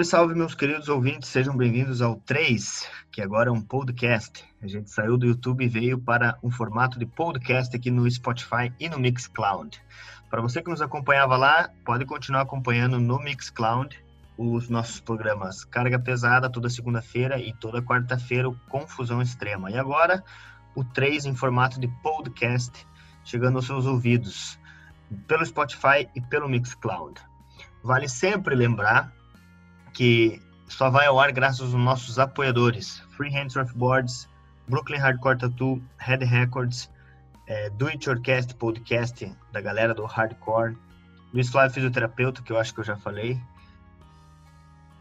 Salve, salve, meus queridos ouvintes, sejam bem-vindos ao 3, que agora é um podcast. A gente saiu do YouTube e veio para um formato de podcast aqui no Spotify e no Mixcloud. Para você que nos acompanhava lá, pode continuar acompanhando no Mixcloud os nossos programas Carga Pesada toda segunda-feira e toda quarta-feira o Confusão Extrema. E agora o 3 em formato de podcast, chegando aos seus ouvidos pelo Spotify e pelo Mixcloud. Vale sempre lembrar que só vai ao ar graças aos nossos apoiadores: Freehand Surfboards, Brooklyn Hardcore Tattoo, Head Records, é, Do It Orquest Podcast da galera do Hardcore, Luiz Flávio Fisioterapeuta, que eu acho que eu já falei,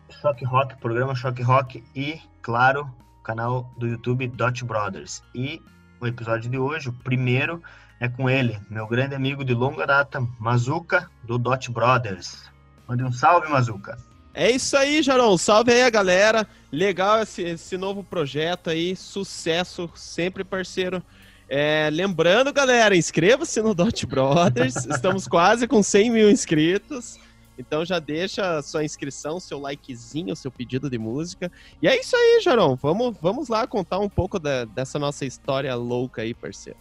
Shock Rock, programa Shock Rock e, claro, o canal do YouTube Dot Brothers. E o episódio de hoje, o primeiro, é com ele, meu grande amigo de longa data, Mazuka, do Dot Brothers. Mande um salve, Mazuka. É isso aí, Jarão. Salve aí a galera. Legal esse, esse novo projeto aí. Sucesso, sempre parceiro. É, lembrando, galera, inscreva-se no Dot Brothers. Estamos quase com 100 mil inscritos. Então já deixa sua inscrição, seu likezinho, seu pedido de música. E é isso aí, Jarão. Vamos, vamos lá contar um pouco da, dessa nossa história louca aí, parceiro.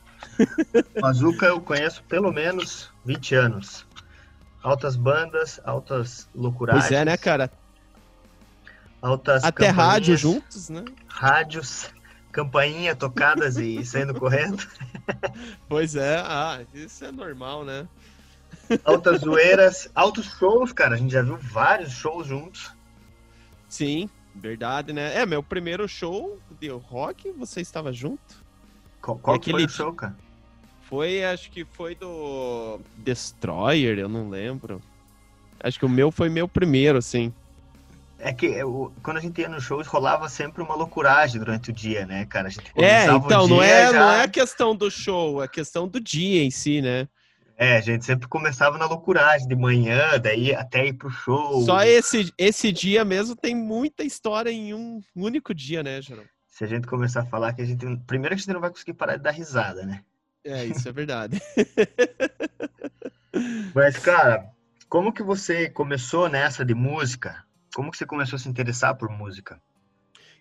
Mazuca eu conheço pelo menos 20 anos altas bandas, altas loucuragens. Pois é, né, cara? Altas Até rádio juntos, né? Rádios, campainha tocadas e saindo correndo. Pois é, ah, isso é normal, né? Altas zoeiras, altos shows, cara. A gente já viu vários shows juntos. Sim, verdade, né? É, meu primeiro show de rock, você estava junto? Qual, qual aquele... foi o show, cara? Foi, acho que foi do Destroyer, eu não lembro. Acho que o meu foi meu primeiro, assim. É que eu, quando a gente ia nos shows, rolava sempre uma loucuragem durante o dia, né, cara? É, então, não é, já... não é a questão do show, é a questão do dia em si, né? É, a gente sempre começava na loucuragem de manhã, daí até ir pro show. Só esse, esse dia mesmo tem muita história em um único dia, né, Jerão? Se a gente começar a falar que a gente. Primeiro que a gente não vai conseguir parar de dar risada, né? É, isso é verdade. Mas, cara, como que você começou nessa de música? Como que você começou a se interessar por música?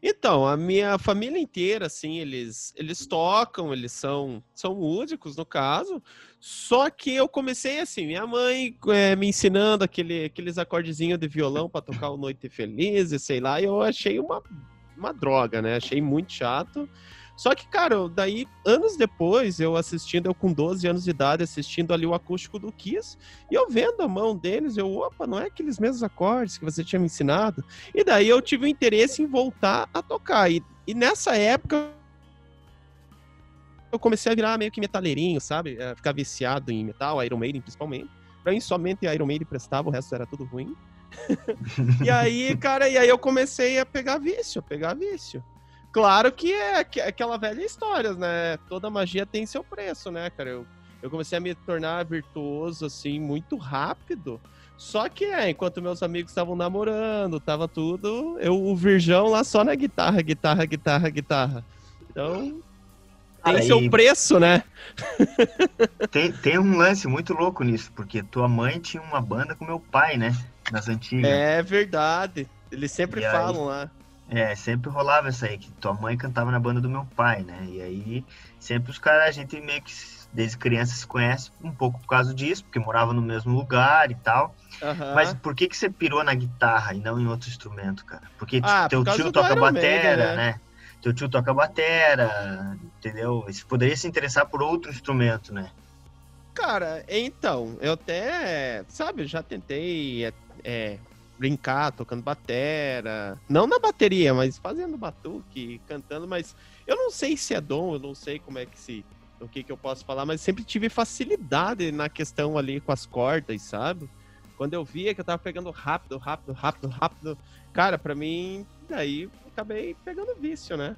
Então, a minha família inteira, assim, eles, eles tocam, eles são, são músicos, no caso. Só que eu comecei assim, minha mãe é, me ensinando aquele, aqueles acordezinhos de violão para tocar o Noite Feliz, e sei lá, e eu achei uma, uma droga, né? Achei muito chato. Só que, cara, daí, anos depois, eu assistindo, eu com 12 anos de idade, assistindo ali o acústico do Kiss, e eu vendo a mão deles, eu, opa, não é aqueles mesmos acordes que você tinha me ensinado? E daí eu tive o interesse em voltar a tocar. E, e nessa época, eu comecei a virar meio que metaleirinho, sabe? É, ficar viciado em metal, Iron Maiden principalmente. Pra mim, somente Iron Maiden prestava, o resto era tudo ruim. e aí, cara, e aí eu comecei a pegar vício, a pegar vício. Claro que é aquela velha história, né? Toda magia tem seu preço, né, cara? Eu, eu comecei a me tornar virtuoso, assim, muito rápido. Só que, é, enquanto meus amigos estavam namorando, tava tudo, eu, o virgão lá só na guitarra, guitarra, guitarra, guitarra. Então, tem Aí, seu preço, né? Tem, tem um lance muito louco nisso, porque tua mãe tinha uma banda com meu pai, né? Nas antigas. É verdade. Eles sempre e falam aí, lá. É, sempre rolava isso aí, que tua mãe cantava na banda do meu pai, né? E aí, sempre os caras, a gente meio que desde criança se conhece um pouco por causa disso, porque morava no mesmo lugar e tal. Uhum. Mas por que que você pirou na guitarra e não em outro instrumento, cara? Porque ah, teu por tio toca batera, né? né? Teu tio toca batera, entendeu? Você poderia se interessar por outro instrumento, né? Cara, então, eu até, sabe, eu já tentei é, é brincar tocando batera. Não na bateria, mas fazendo batuque, cantando, mas eu não sei se é dom, eu não sei como é que se. O que, que eu posso falar, mas sempre tive facilidade na questão ali com as cordas, sabe? Quando eu via que eu tava pegando rápido, rápido, rápido, rápido, cara, para mim, daí acabei pegando vício, né?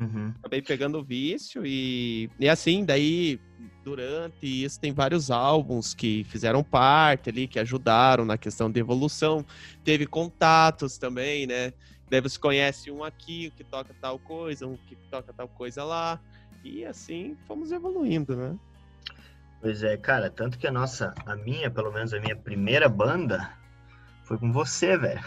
Uhum. Acabei pegando o vício e, e assim, daí durante isso tem vários álbuns que fizeram parte ali, que ajudaram na questão de evolução. Teve contatos também, né? Daí você conhece um aqui, que toca tal coisa, um que toca tal coisa lá. E assim fomos evoluindo, né? Pois é, cara, tanto que a nossa, a minha, pelo menos a minha primeira banda foi com você, velho.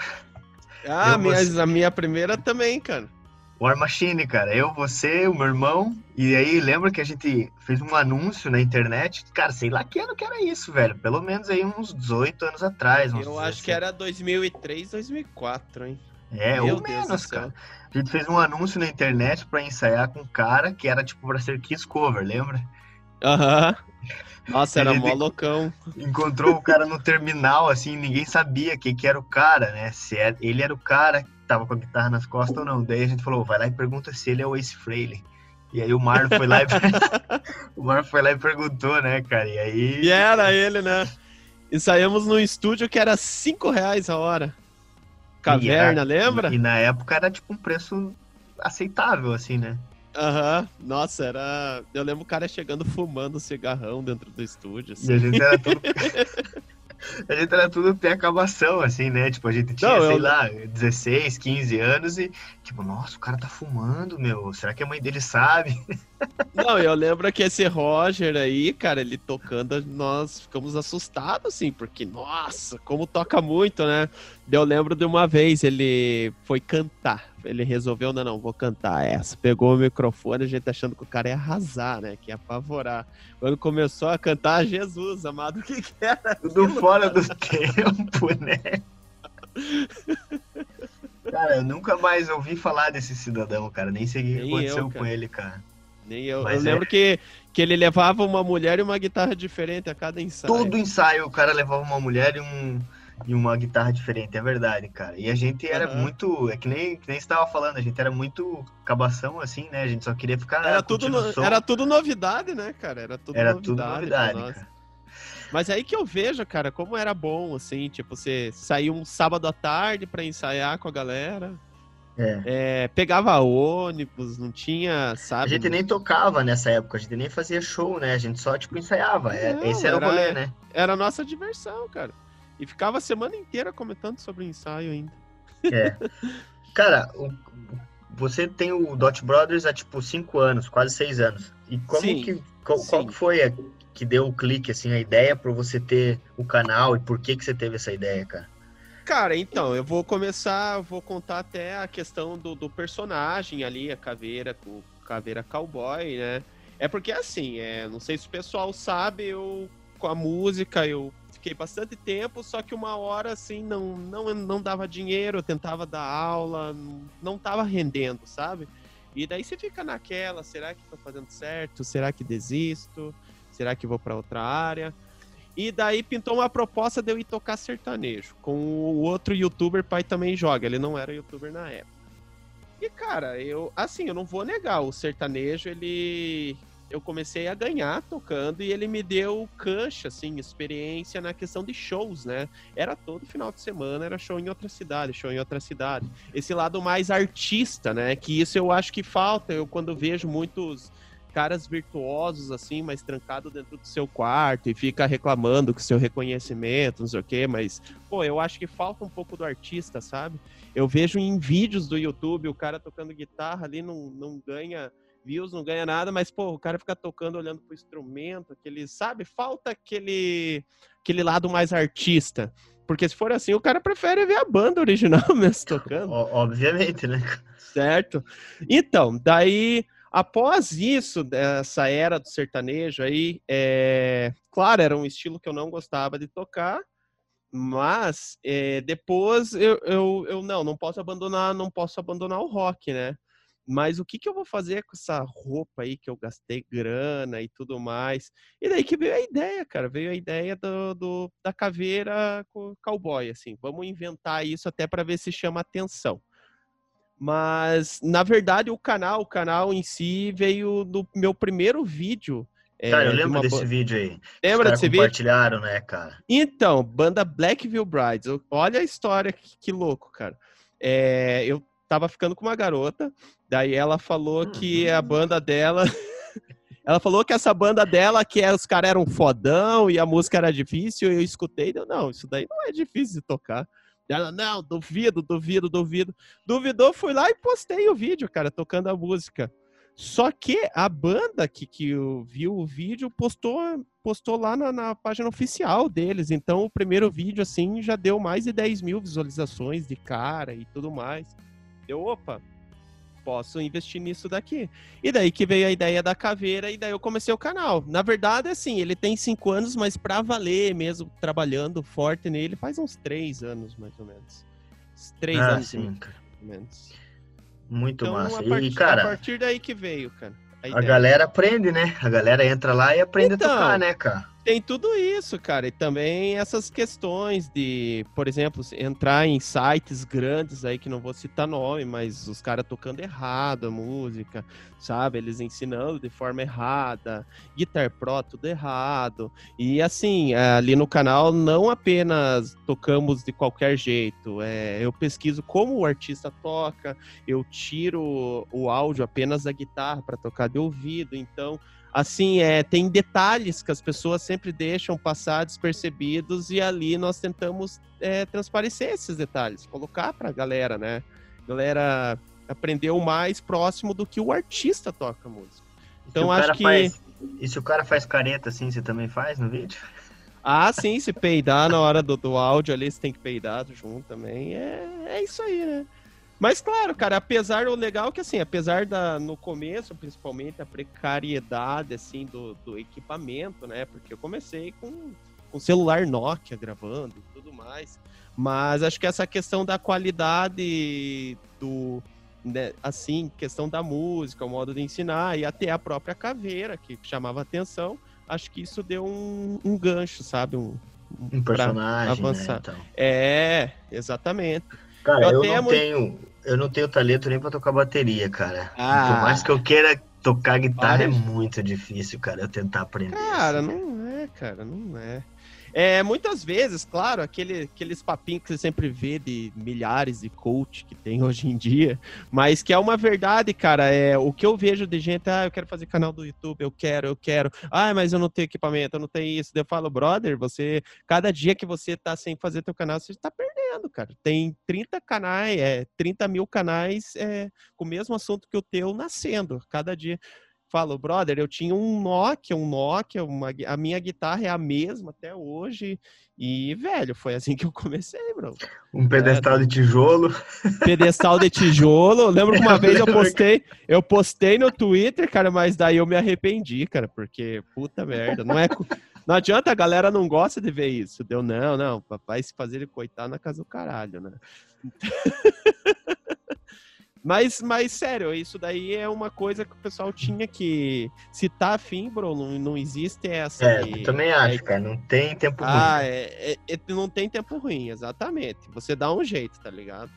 Ah, Eu, minha, você- a minha primeira também, cara. War Machine, cara. Eu, você, o meu irmão. E aí, lembra que a gente fez um anúncio na internet? Cara, sei lá que ano que era isso, velho. Pelo menos aí uns 18 anos atrás. Eu acho que 17. era 2003, 2004, hein? É, Meu ou Deus menos, cara. A gente fez um anúncio na internet pra ensaiar com um cara que era tipo pra ser Kiss Cover, lembra? Aham. Nossa, era mó loucão. Encontrou o cara no terminal, assim, ninguém sabia quem que era o cara, né? Se era- ele era o cara que tava com a guitarra nas costas ou não. Daí a gente falou, vai lá e pergunta se ele é o Ace Frehley. E aí o Marlon foi lá e o Marlon foi lá e perguntou, né, cara? E aí E era ele, né? E saímos num estúdio que era 5 reais a hora. Caverna, lembra? E na época era tipo um preço aceitável, assim, né? Aham. Nossa, era. Eu lembro o cara chegando fumando cigarrão dentro do estúdio. assim. E a gente era tudo. a gente era tudo até acabação, assim, né? Tipo, a gente tinha, Não, sei eu- lá, 16, 15 anos e, tipo, nossa, o cara tá fumando, meu. Será que a mãe dele sabe? Não, eu lembro que esse Roger aí, cara, ele tocando, nós ficamos assustados, assim, porque, nossa, como toca muito, né? Eu lembro de uma vez, ele foi cantar. Ele resolveu, não, não, vou cantar essa. Pegou o microfone, a gente achando que o cara ia arrasar, né? Que ia apavorar. Quando começou a cantar, Jesus, amado, o que que era? Tudo fora do tempo, né? Cara, eu nunca mais ouvi falar desse cidadão, cara. Nem sei o que Nem aconteceu eu, com ele, cara. Nem eu. Mas eu é. lembro que, que ele levava uma mulher e uma guitarra diferente a cada ensaio. Todo ensaio o cara levava uma mulher e, um, e uma guitarra diferente, é verdade, cara. E a gente era Aham. muito. É que nem, que nem você tava falando, a gente era muito cabação, assim, né? A gente só queria ficar. Era tudo, no- era tudo novidade, né, cara? Era tudo Era novidade. tudo novidade, cara. Mas aí que eu vejo, cara, como era bom, assim, tipo, você sair um sábado à tarde pra ensaiar com a galera. É. É, pegava ônibus, não tinha, A sabe? gente nem tocava nessa época, a gente nem fazia show, né? A gente só, tipo, ensaiava. É, Não, esse era, era- o rolê, né? Era a nossa diversão, cara. E ficava a semana inteira comentando sobre o ensaio ainda. É. Cara, o- você tem o Dot Brothers há, tipo, cinco anos, quase seis anos. E como Sim, que. Qual, sim. que foi a, que deu o clique, assim, a ideia pra você ter o canal e por que que você teve essa ideia, cara? Cara, então, eu vou começar, vou contar até a questão do, do personagem ali, a caveira, o caveira cowboy, né? É porque assim, é, não sei se o pessoal sabe, eu com a música eu fiquei bastante tempo, só que uma hora assim não não, não dava dinheiro, eu tentava dar aula, não- tava rendendo, sabe? E daí você fica naquela, será que tô fazendo certo? Será que desisto? Será que vou para outra área? E daí pintou uma proposta de eu ir tocar sertanejo com o outro youtuber pai também joga. Ele não era youtuber na época. E cara, eu assim, eu não vou negar, o sertanejo ele eu comecei a ganhar tocando e ele me deu cancha, assim, experiência na questão de shows, né? Era todo final de semana, era show em outra cidade, show em outra cidade. Esse lado mais artista, né? Que isso eu acho que falta. Eu quando vejo muitos caras virtuosos, assim, mas trancado dentro do seu quarto e fica reclamando com seu reconhecimento, não sei o quê, mas, pô, eu acho que falta um pouco do artista, sabe? Eu vejo em vídeos do YouTube o cara tocando guitarra ali, não, não ganha views, não ganha nada, mas, pô, o cara fica tocando, olhando pro instrumento, aquele, sabe? Falta aquele, aquele lado mais artista. Porque se for assim, o cara prefere ver a banda original mesmo tocando. Obviamente, né? Certo. Então, daí, após isso, dessa era do sertanejo aí, é... claro, era um estilo que eu não gostava de tocar, mas é, depois eu, eu, eu não, não posso abandonar, não posso abandonar o rock, né? Mas o que, que eu vou fazer com essa roupa aí que eu gastei grana e tudo mais? E daí que veio a ideia, cara. Veio a ideia do, do- da caveira com cowboy, assim. Vamos inventar isso até para ver se chama atenção. Mas, na verdade, o canal, o canal em si veio do meu primeiro vídeo. é, Cara, eu de lembro uma desse vídeo aí. Lembra desse vídeo? compartilharam, né, cara? Então, banda Blackville Brides. Olha a história, que, que louco, cara. É, eu tava ficando com uma garota, daí ela falou que a banda dela. ela falou que essa banda dela, que é, os caras eram fodão e a música era difícil, eu escutei. Eu, não, isso daí não é difícil de tocar. Ela, não, duvido, duvido, duvido. Duvidou, fui lá e postei o vídeo, cara, tocando a música. Só que a banda que, que viu o vídeo postou, postou lá na, na, página oficial deles. Então, o primeiro vídeo, assim, já deu mais de 10 mil visualizações de cara e tudo mais. Eu, opa, posso investir nisso daqui. E daí que veio a ideia da caveira e daí eu comecei o canal. Na verdade, assim, ele tem cinco anos, mas para valer mesmo, trabalhando forte nele, faz uns três anos, mais ou menos. Três ah, anos, sim. mais ou menos. Muito então, massa. A partir, e, cara, a partir daí que veio, cara. A, a galera aprende, né? A galera entra lá e aprende então, a tocar, né, cara? Tem tudo isso, cara. E também essas questões de, por exemplo, entrar em sites grandes aí, que não vou citar nome, mas os caras tocando errado a música, sabe? Eles ensinando de forma errada, Guitar Pro tudo errado. E assim, ali no canal não apenas tocamos de qualquer jeito, é, eu pesquiso como o artista toca, eu tiro o áudio apenas da guitarra para tocar de ouvido, então assim, é, tem detalhes que as pessoas sempre deixam passar despercebidos e ali nós tentamos é, transparecer esses detalhes, colocar para a galera, né? A galera aprender o mais próximo do que o artista toca música. Então acho que faz... e se o cara faz careta assim, você também faz no vídeo? Ah, sim, se peidar na hora do, do áudio ali, você tem que peidar junto também. É, é isso aí, né? Mas claro, cara, apesar o legal é que assim, apesar da no começo, principalmente a precariedade assim do, do equipamento, né? Porque eu comecei com com celular Nokia gravando e tudo mais. Mas acho que essa questão da qualidade do né, assim, questão da música, o modo de ensinar e até a própria caveira que chamava atenção, acho que isso deu um, um gancho, sabe, um, um personagem, né, avançar. Né, então. É, exatamente. Cara, eu, eu não tenho, eu não tenho talento nem para tocar bateria, cara. Ah. Por mais que eu queira tocar guitarra, é muito difícil, cara, eu tentar aprender. Cara, assim. não é, cara, não é. É, muitas vezes, claro, aquele, aqueles papinhos que você sempre vê de milhares de coach que tem hoje em dia, mas que é uma verdade, cara. É o que eu vejo de gente, ah, eu quero fazer canal do YouTube, eu quero, eu quero. Ah, mas eu não tenho equipamento, eu não tenho isso. Eu falo, brother, você, cada dia que você tá sem fazer teu canal, você tá perdendo, cara. Tem 30 canais, é, 30 mil canais é, com o mesmo assunto que o teu nascendo, cada dia falo, brother, eu tinha um Nokia, um Nokia, uma, a minha guitarra é a mesma até hoje. E, velho, foi assim que eu comecei, bro. Um pedestal é, de tijolo. Pedestal de tijolo. lembro que uma vez eu postei, eu postei no Twitter, cara, mas daí eu me arrependi, cara, porque puta merda, não é não adianta a galera não gosta de ver isso. Deu não, não, papai se fazer ele coitado na casa do caralho, né? Mas, mas, sério, isso daí é uma coisa que o pessoal tinha que. Se tá afim, bro, não, não existe essa. É, eu também acho, é... cara. Não tem tempo ah, ruim. Ah, é, é, é, não tem tempo ruim, exatamente. Você dá um jeito, tá ligado?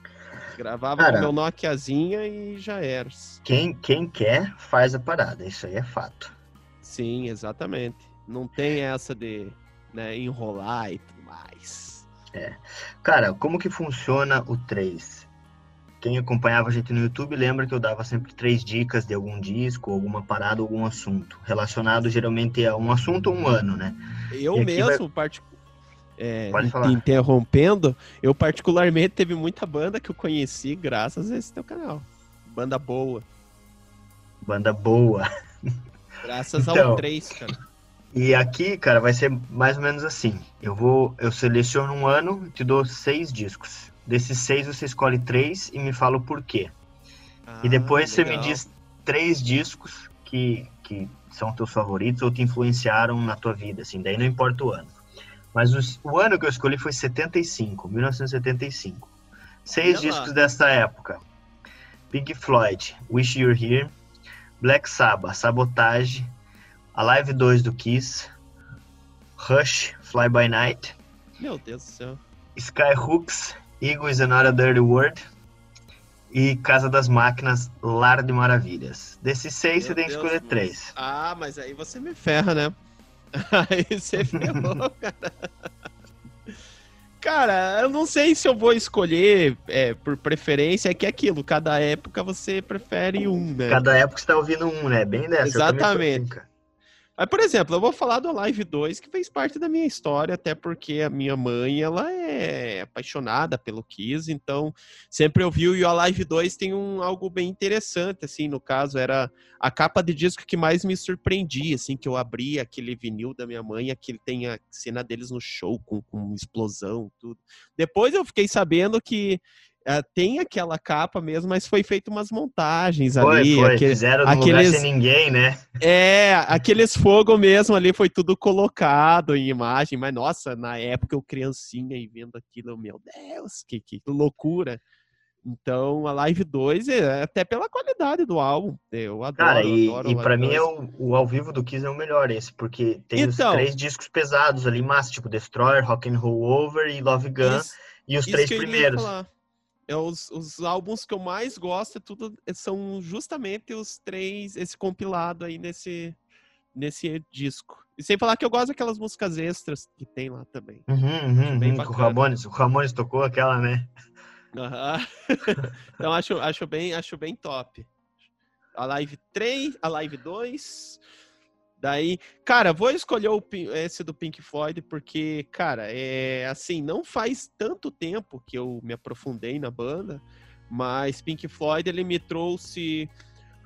Gravava cara, com meu Nokiazinha e já era. Quem, quem quer, faz a parada. Isso aí é fato. Sim, exatamente. Não tem essa de né, enrolar e tudo mais. É. Cara, como que funciona o 3? Quem acompanhava a gente no YouTube lembra que eu dava sempre três dicas de algum disco, alguma parada, algum assunto, relacionado geralmente a um assunto ou um ano, né? Eu mesmo, vai... part... é, interrompendo, eu particularmente teve muita banda que eu conheci graças a esse teu canal. Banda boa. Banda boa. Graças então, ao 3, cara. E aqui, cara, vai ser mais ou menos assim. Eu vou, eu seleciono um ano e te dou seis discos. Desses seis, você escolhe três e me fala o porquê. Ah, e depois legal. você me diz três discos que, que são teus favoritos ou te influenciaram na tua vida, assim, daí não importa o ano. Mas os, o ano que eu escolhi foi 75, 1975. Seis Olha discos lá. dessa época. Pink Floyd, Wish You're Here, Black Sabbath, Sabotage, Alive 2 do Kiss, Rush, Fly By Night. Meu Deus do céu. Skyhooks, Eagle is Another Dirty Word e Casa das Máquinas, Lar de Maravilhas. Desses seis, Meu você tem que escolher três. Ah, mas aí você me ferra, né? Aí você ferrou, cara. Cara, eu não sei se eu vou escolher é, por preferência, é que é aquilo, cada época você prefere um, né? Cada época você tá ouvindo um, né? Bem dessa. Exatamente. Aí, por exemplo, eu vou falar do Live 2, que fez parte da minha história, até porque a minha mãe, ela é apaixonada pelo Kiss, então sempre eu vi o Live 2 tem um algo bem interessante, assim, no caso, era a capa de disco que mais me surpreendia, assim, que eu abri aquele vinil da minha mãe, aquele tem a cena deles no show, com, com explosão, tudo. Depois eu fiquei sabendo que Uh, tem aquela capa mesmo, mas foi feito umas montagens foi, ali. Foi, aquele, fizeram no aqueles, lugar sem ninguém, né? É, aqueles fogo mesmo ali foi tudo colocado em imagem, mas nossa, na época eu criancinha e vendo aquilo, meu Deus, que, que loucura. Então, a Live 2 é até pela qualidade do álbum. Eu adoro. Cara, e, adoro e pra mim é o, o, ao vivo do Kiss é o melhor esse, porque tem então, os três discos pesados ali, massa, tipo Destroyer, Rock and Roll Over e Love Gun, isso, e os três primeiros é os, os álbuns que eu mais gosto é tudo são justamente os três esse compilado aí nesse nesse disco e sem falar que eu gosto daquelas músicas extras que tem lá também uhum, uhum, uhum. o Ramones o Ramones tocou aquela né uhum. então acho acho bem acho bem top a live 3 a live 2 Daí, cara, vou escolher o, esse do Pink Floyd porque, cara, é assim, não faz tanto tempo que eu me aprofundei na banda, mas Pink Floyd ele me trouxe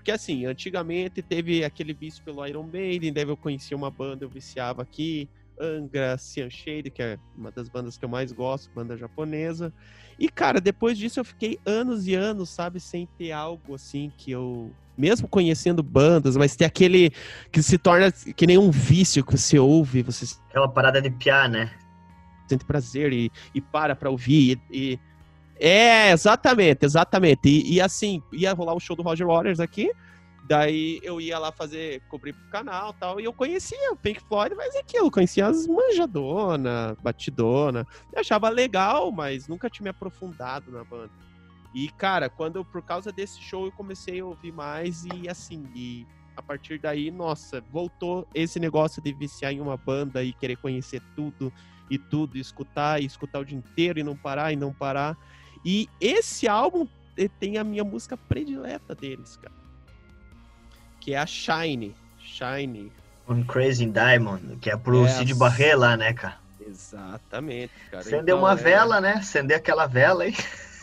porque assim, antigamente teve aquele vício pelo Iron Maiden, deve eu conhecia uma banda, eu viciava aqui, Angra, Cyan Shade, que é uma das bandas que eu mais gosto, banda japonesa. E cara, depois disso eu fiquei anos e anos, sabe, sem ter algo assim que eu mesmo conhecendo bandas, mas tem aquele que se torna que nem um vício que você ouve, você aquela parada de piar, né? Sente prazer e, e para pra ouvir e, e... é exatamente, exatamente. E, e, assim ia rolar o show do Roger Waters aqui, daí eu ia lá fazer cobrir pro canal tal e eu conhecia o Pink Floyd, mas é aquilo, conhecia as manjadona, batidona, eu achava legal, mas nunca tinha me aprofundado na banda. E, cara, quando por causa desse show eu comecei a ouvir mais e assim, e a partir daí, nossa, voltou esse negócio de viciar em uma banda e querer conhecer tudo e tudo, e escutar, e escutar o dia inteiro e não parar e não parar. E esse álbum eh, tem a minha música predileta deles, cara. Que é a Shine. Shine. On Crazy Diamond, que é pro é Cid Barret lá, né, cara? Exatamente, cara. Acender então, uma é... vela, né? Acender aquela vela aí.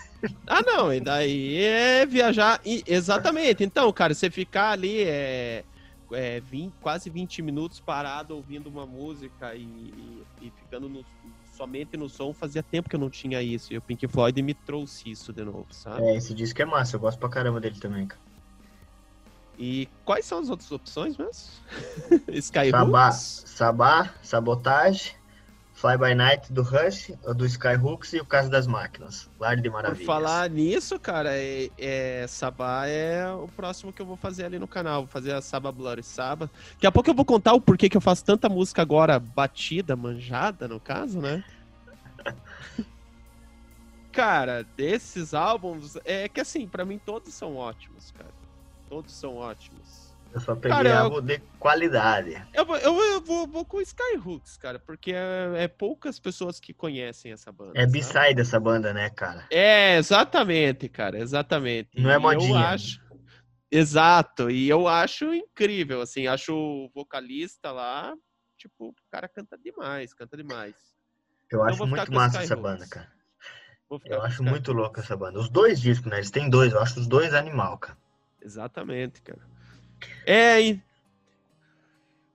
Ah, não, e daí é viajar. E, exatamente. Então, cara, você ficar ali é, é 20, quase 20 minutos parado ouvindo uma música e, e, e ficando no, somente no som, fazia tempo que eu não tinha isso. E o Pink Floyd me trouxe isso de novo, sabe? É, esse disco é massa, eu gosto pra caramba dele também, cara. E quais são as outras opções mesmo? Sky Sabá, Sabá, Sabotage, Fly By Night do Rush, do Skyhooks e o Caso das Máquinas. Lar de Maravilhas. Por falar nisso, cara, é, é, Sabá é o próximo que eu vou fazer ali no canal. Vou fazer a Saba Bloody Saba. Daqui a pouco eu vou contar o porquê que eu faço tanta música agora batida, manjada, no caso, né? cara, desses álbuns, é que assim, para mim todos são ótimos, cara. Todos são ótimos. Eu só peguei cara, algo eu... de qualidade. Eu, vou, eu, eu vou, vou com Skyhooks, cara, porque é, é, poucas pessoas que conhecem essa banda. É B-side essa banda, né, cara? É, exatamente, cara, exatamente. Não é modinha. Eu acho... Exato, e eu acho incrível, assim, acho o vocalista lá, tipo, o cara canta demais, canta demais. Eu então, acho muito massa essa banda, cara. Eu acho muito louco essa banda. Os dois discos, né? Eles têm dois, eu acho os dois animal, cara. Exatamente, cara. É, e...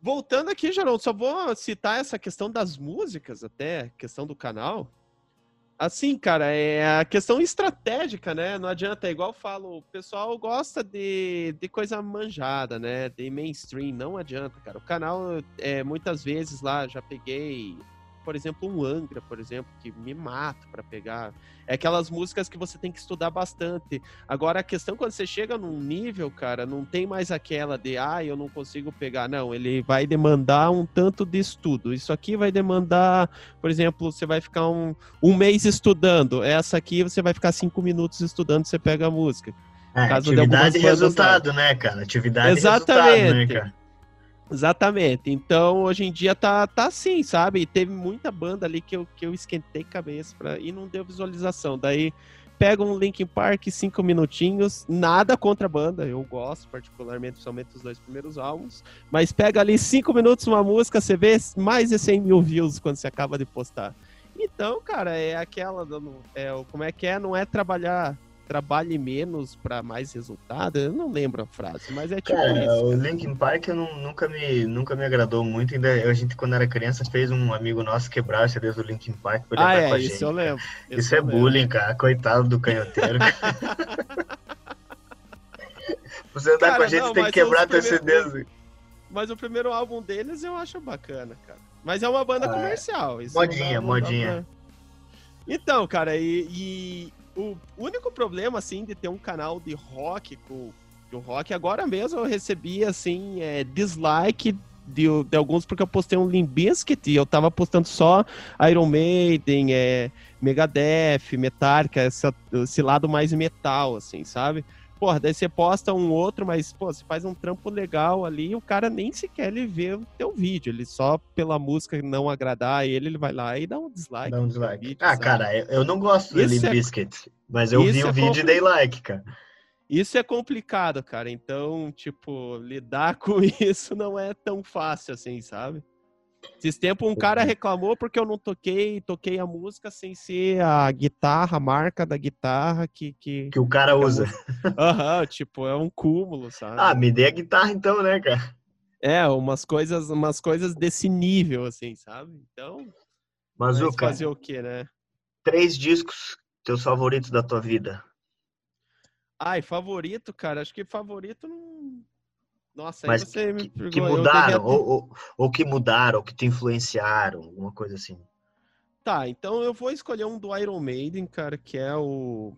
Voltando aqui, Jarol, só vou citar essa questão das músicas, até, questão do canal. Assim, cara, é a questão estratégica, né? Não adianta, é igual eu falo, o pessoal gosta de, de coisa manjada, né? De mainstream, não adianta, cara. O canal, é, muitas vezes lá, já peguei por exemplo, um Angra, por exemplo, que me mata para pegar. É aquelas músicas que você tem que estudar bastante. Agora, a questão quando você chega num nível, cara, não tem mais aquela de, ah, eu não consigo pegar. Não, ele vai demandar um tanto de estudo. Isso aqui vai demandar, por exemplo, você vai ficar um, um mês estudando. Essa aqui você vai ficar cinco minutos estudando, você pega a música. É, atividade e resultado, né, cara? Atividade Exatamente. e resultado, né, cara? Exatamente. Então, hoje em dia tá, tá assim, sabe? teve muita banda ali que eu, que eu esquentei cabeça pra, e não deu visualização. Daí pega um Linkin Park, cinco minutinhos, nada contra a banda, eu gosto particularmente, principalmente os dois primeiros álbuns, mas pega ali cinco minutos uma música, você vê mais de 100 mil views quando você acaba de postar. Então, cara, é aquela, é, como é que é, não é trabalhar trabalhe menos para mais resultado. Eu não lembro a frase, mas é tipo cara, isso. O Linkin Park não, nunca, me, nunca me agradou muito. Ainda a gente, quando era criança, fez um amigo nosso quebrar o CD do Linkin Park pra ah, é, com a isso gente. Eu lembro. Isso, isso é lembro. bullying, cara. Coitado do canhoteiro. Você andar cara, com a gente, não, tem que quebrar teu CD. Mas o primeiro álbum deles eu acho bacana, cara. Mas é uma banda ah, comercial. modinha, modinha. Pra... Então, cara, e, e, o único problema, assim, de ter um canal de rock com o rock, agora mesmo eu recebi, assim, é, dislike de, de, alguns porque eu postei um Limbiskit e eu tava postando só Iron Maiden, é, Megadeth, Metallica, esse lado mais metal, assim, sabe? Porra, daí você posta um outro, mas, pô, você faz um trampo legal ali, o cara nem sequer ele vê o teu vídeo. Ele só pela música não agradar ele, ele vai lá e dá um dislike. Dá um dislike. Vídeo, ah, sabe? cara, eu não gosto do Limp é... Biscuit, mas eu vi o é vídeo e dei like, cara. Isso é complicado, cara. Então, tipo, lidar com isso não é tão fácil assim, sabe? Esses tempos um cara reclamou porque eu não toquei, toquei a música sem ser a guitarra, a marca da guitarra que... Que, que o cara que usa. Aham, uhum, tipo, é um cúmulo, sabe? Ah, me dê a guitarra então, né, cara? É, umas coisas, umas coisas desse nível, assim, sabe? Então... Mas, mas cara, fazer o quê, né? Três discos, teus favoritos da tua vida. Ai, favorito, cara, acho que favorito não nossa, Mas você que, me que mudaram, ou, ou, ou, que mudaram, ou que te influenciaram, alguma coisa assim. Tá, então eu vou escolher um do Iron Maiden, cara, que é o.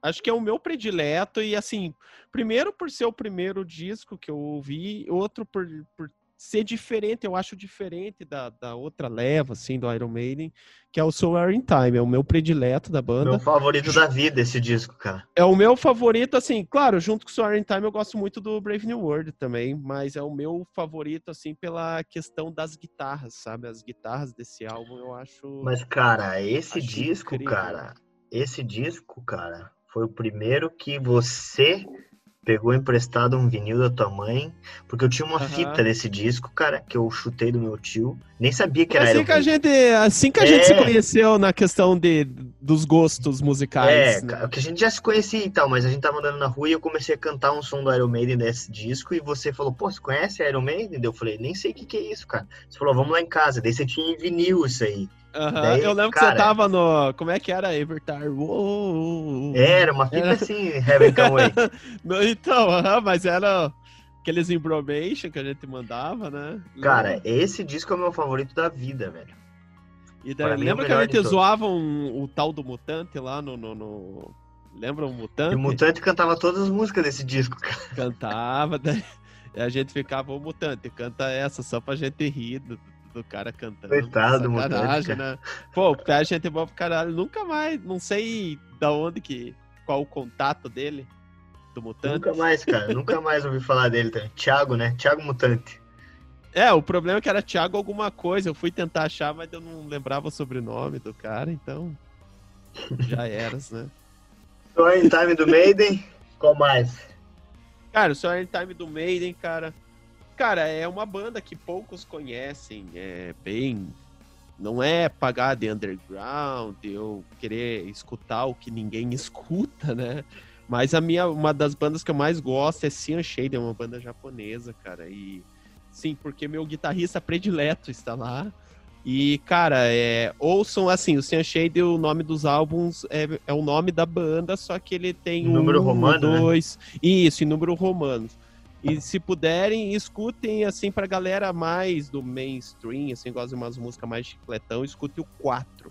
Acho que é o meu predileto, e assim, primeiro por ser o primeiro disco que eu ouvi, outro por, por ser diferente, eu acho diferente da, da outra leva, assim, do Iron Maiden, que é o Soul in Time, é o meu predileto da banda. Meu favorito da vida esse disco, cara. É o meu favorito, assim, claro, junto com o Soul in Time eu gosto muito do Brave New World também, mas é o meu favorito, assim, pela questão das guitarras, sabe? As guitarras desse álbum eu acho... Mas, cara, esse disco, incrível. cara, esse disco, cara, foi o primeiro que você pegou emprestado um vinil da tua mãe, porque eu tinha uma uhum. fita desse disco, cara, que eu chutei do meu tio. Nem sabia que era assim que a gente Assim que a é... gente se conheceu na questão de, dos gostos musicais. É, né? que a gente já se conhecia e tal, mas a gente tava andando na rua e eu comecei a cantar um som do Iron Maiden desse disco e você falou, pô, você conhece Iron Maiden? Eu falei, nem sei o que, que é isso, cara. Você falou, vamos lá em casa. Daí você tinha em vinil isso aí. Uhum. Daí, eu lembro cara, que você tava no. Como é que era? Evertar. Uou, era uma fita era... assim, Heaven Come então, uhum, mas era aqueles Imbromation que a gente mandava, né? Cara, esse disco é o meu favorito da vida, velho. E daí, lembra é que a gente zoava um, o tal do Mutante lá no. no, no... Lembra o Mutante? E o Mutante cantava todas as músicas desse disco, cara. Cantava, daí a gente ficava, o Mutante, canta essa só pra gente rir do, do cara cantando. Coitado, Mutante. Né? Pô, o gente é bom pro caralho. Nunca mais, não sei da onde que. Qual o contato dele, do Mutante. Nunca mais, cara. nunca mais ouvi falar dele também. Thiago, né? Thiago Mutante. É, o problema é que era Thiago alguma coisa. Eu fui tentar achar, mas eu não lembrava o sobrenome do cara, então. Já eras, né? Story Time do Maiden. Qual mais? Cara, o Story Time do Maiden, cara. Cara, é uma banda que poucos conhecem, é bem. Não é pagar de underground, eu querer escutar o que ninguém escuta, né? Mas a minha, uma das bandas que eu mais gosto é Cian Shade, é uma banda japonesa, cara. E sim, porque meu guitarrista predileto está lá. E, cara, é, ouçam assim, o Cian Shade, o nome dos álbuns é, é o nome da banda, só que ele tem número um, romano, dois. Né? Isso, em número romano. E se puderem, escutem assim pra galera mais do mainstream, assim, gosta de umas músicas mais chicletão, escute o 4.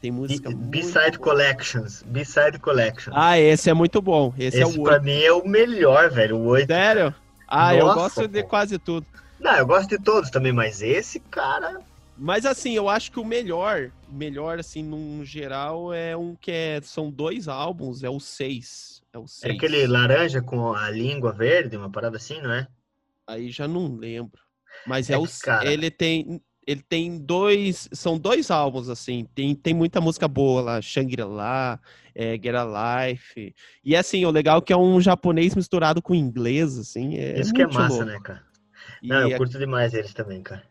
Tem música B-Side Collections. B-Side Collections. Ah, esse é muito bom. Esse, esse é o 8. pra mim é o melhor, velho. O 8. Sério? Ah, Nossa, eu gosto pô. de quase tudo. Não, eu gosto de todos também, mas esse, cara. Mas assim, eu acho que o melhor, melhor assim, num geral, é um que é, são dois álbuns, é o 6. É o 6. É aquele laranja com a língua verde, uma parada assim, não é? Aí já não lembro. Mas é, é o. Cara... Ele tem. ele tem dois, são dois álbuns, assim, tem, tem muita música boa lá, Shangri-La, é, Get a Life, e assim, o legal é que é um japonês misturado com inglês, assim, é Isso que é massa, louco. né, cara? Não, eu curto demais eles também, cara.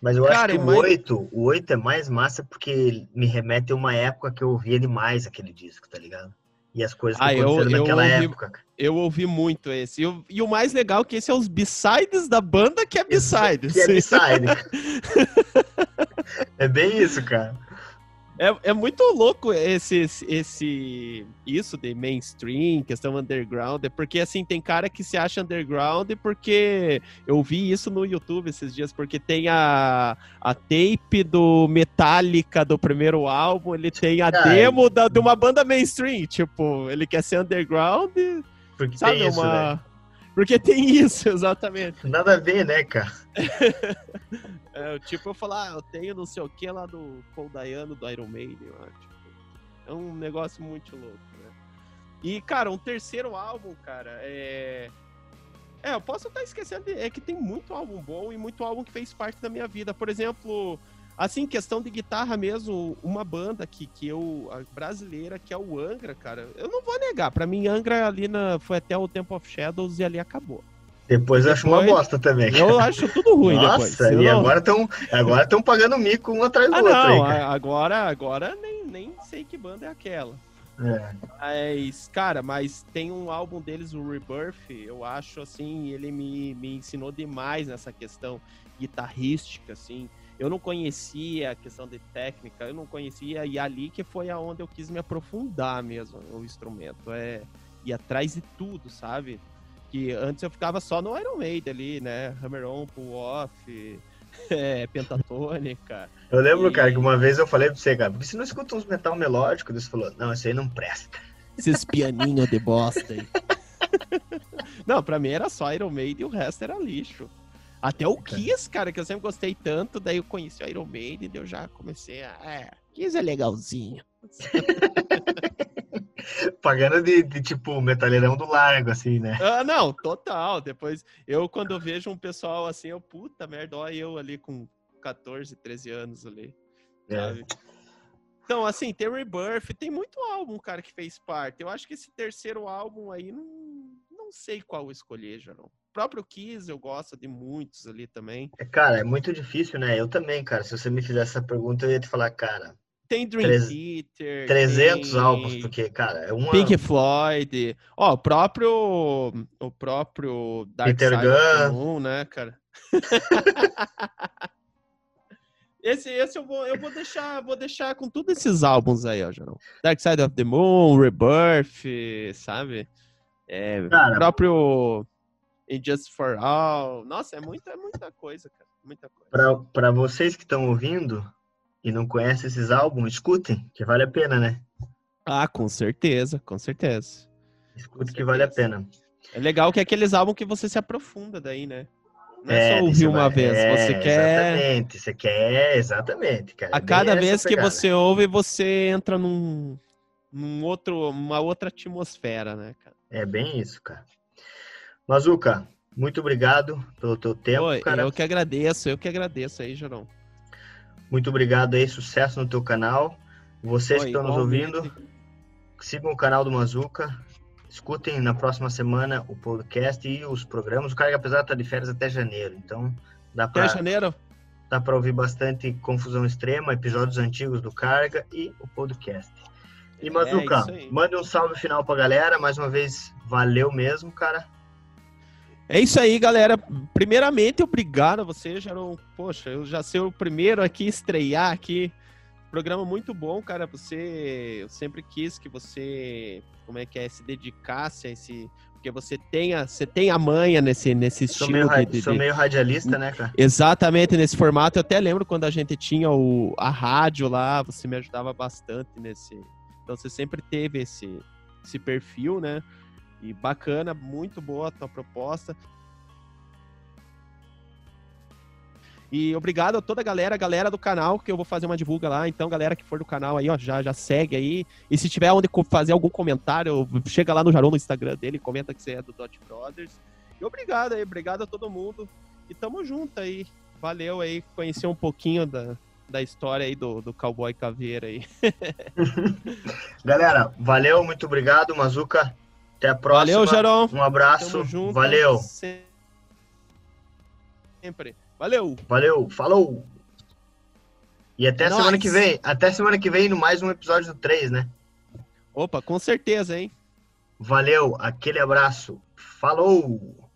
Mas eu cara, acho que o mais... 8, o 8 é mais massa porque me remete a uma época que eu ouvia demais aquele disco, tá ligado? E as coisas que ah, eu, naquela ouvi, época. Eu ouvi muito esse. E, e, o mais legal é que esse é os B-sides da banda que é B-sides. Que é B-side. é bem isso, cara. É, é muito louco esse, esse isso de mainstream, questão underground, é porque assim tem cara que se acha underground porque eu vi isso no YouTube esses dias, porque tem a, a tape do Metallica do primeiro álbum, ele tem a Ai. demo da, de uma banda mainstream, tipo, ele quer ser underground, porque sabe, tem isso, uma né? Porque tem isso, exatamente. Nada a ver, né, cara? é, tipo, eu falar, ah, eu tenho não sei o que lá do Paul Dayano, do Iron Maiden. Tipo, é um negócio muito louco, né? E, cara, um terceiro álbum, cara, é... É, eu posso estar esquecendo, de... é que tem muito álbum bom e muito álbum que fez parte da minha vida. Por exemplo, Assim, questão de guitarra mesmo, uma banda que, que eu, brasileira, que é o Angra, cara, eu não vou negar. Para mim, Angra ali na, foi até o Temple of Shadows e ali acabou. Depois eu acho uma bosta também. Eu acho tudo ruim Nossa, depois. e não... agora estão agora tão pagando mico um atrás do ah, outro. Não, aí, agora, agora nem, nem sei que banda é aquela. É. Mas, cara, mas tem um álbum deles, o Rebirth, eu acho assim, ele me, me ensinou demais nessa questão guitarrística, assim eu não conhecia a questão de técnica, eu não conhecia, e ali que foi aonde eu quis me aprofundar mesmo o instrumento, é ir atrás de tudo, sabe? Que antes eu ficava só no Iron Maiden ali, né? Hammer on, pull off, é, pentatônica. Eu lembro, e... cara, que uma vez eu falei pra você, cara, porque você não escuta uns metal melódico? Você falou, não, isso aí não presta. Esses pianinhos de bosta aí. não, pra mim era só Iron Maiden e o resto era lixo. Até o Kiss, cara, que eu sempre gostei tanto, daí eu conheci o Iron Maiden e eu já comecei a. É, Kiss é legalzinho. Pagando de, de, tipo metalheirão do largo, assim, né? Ah, não, total. Depois, eu quando eu vejo um pessoal assim, eu, puta merda, olha eu ali com 14, 13 anos ali. É. Então, assim, tem Rebirth, tem muito álbum, cara, que fez parte. Eu acho que esse terceiro álbum aí, não, não sei qual escolher, Jarão próprio Kiss eu gosto de muitos ali também. É, cara, é muito difícil, né? Eu também, cara. Se você me fizesse essa pergunta, eu ia te falar, cara. Tem Dream Theater. 300 tem... álbuns, porque, cara, é uma. Pink Floyd. Ó, o próprio. O próprio Dark Peter Side Gunn. Moon, né, cara? esse, esse eu vou, eu vou deixar, vou deixar com todos esses álbuns aí, ó, Jarão. Dark Side of the Moon, Rebirth, sabe? É, cara, próprio e Just for All. Nossa, é muita, muita coisa, cara. Muita coisa. Para vocês que estão ouvindo e não conhecem esses álbuns, escutem, que vale a pena, né? Ah, com certeza, com certeza. Escute que vale a pena. É legal que é aqueles álbuns que você se aprofunda daí, né? Não é, é só ouvir uma vai... vez, é, você quer. Exatamente, você quer, exatamente, cara. A cada vez que você ouve, você entra num, num outro, uma outra atmosfera, né, cara? É bem isso, cara. Mazuca, muito obrigado pelo teu tempo, Oi, cara. Eu que agradeço, eu que agradeço aí, Jorão. Muito obrigado aí, sucesso no teu canal. Vocês Oi, que estão nos ouvindo, sigam o canal do Mazuca. Escutem na próxima semana o podcast e os programas. O cara, apesar de estar de férias até janeiro, então dá para. Até janeiro? Dá para ouvir bastante Confusão Extrema, episódios antigos do Carga e o podcast. E Mazuca, é mande um salve final pra galera. Mais uma vez, valeu mesmo, cara. É isso aí, galera. Primeiramente, obrigado a você, Jaron. Poxa, eu já ser o primeiro aqui estrear aqui. Programa muito bom, cara. Você, eu sempre quis que você, como é que é, se dedicasse a esse, porque você tem a, você tem a manha nesse, nesse estilo. Sou meio, de, de, sou meio radialista, né, cara? Exatamente nesse formato. Eu até lembro quando a gente tinha o, a rádio lá, você me ajudava bastante nesse. Então você sempre teve esse, esse perfil, né? E bacana, muito boa a tua proposta. E obrigado a toda a galera, a galera do canal, que eu vou fazer uma divulga lá. Então, galera que for do canal aí, ó, já, já segue aí. E se tiver onde fazer algum comentário, chega lá no Jarão no Instagram dele, comenta que você é do Dot Brothers. E obrigado aí, obrigado a todo mundo. E tamo junto aí. valeu aí conhecer um pouquinho da, da história aí do, do cowboy caveira aí. Galera, valeu, muito obrigado, Mazuca. Até a próxima. Valeu, Jaron. Um abraço. Junto, valeu. Sempre. Valeu. Valeu, falou. E até É semana que vem. Até semana que vem no mais um episódio do 3, né? Opa, com certeza, hein? Valeu, aquele abraço. Falou!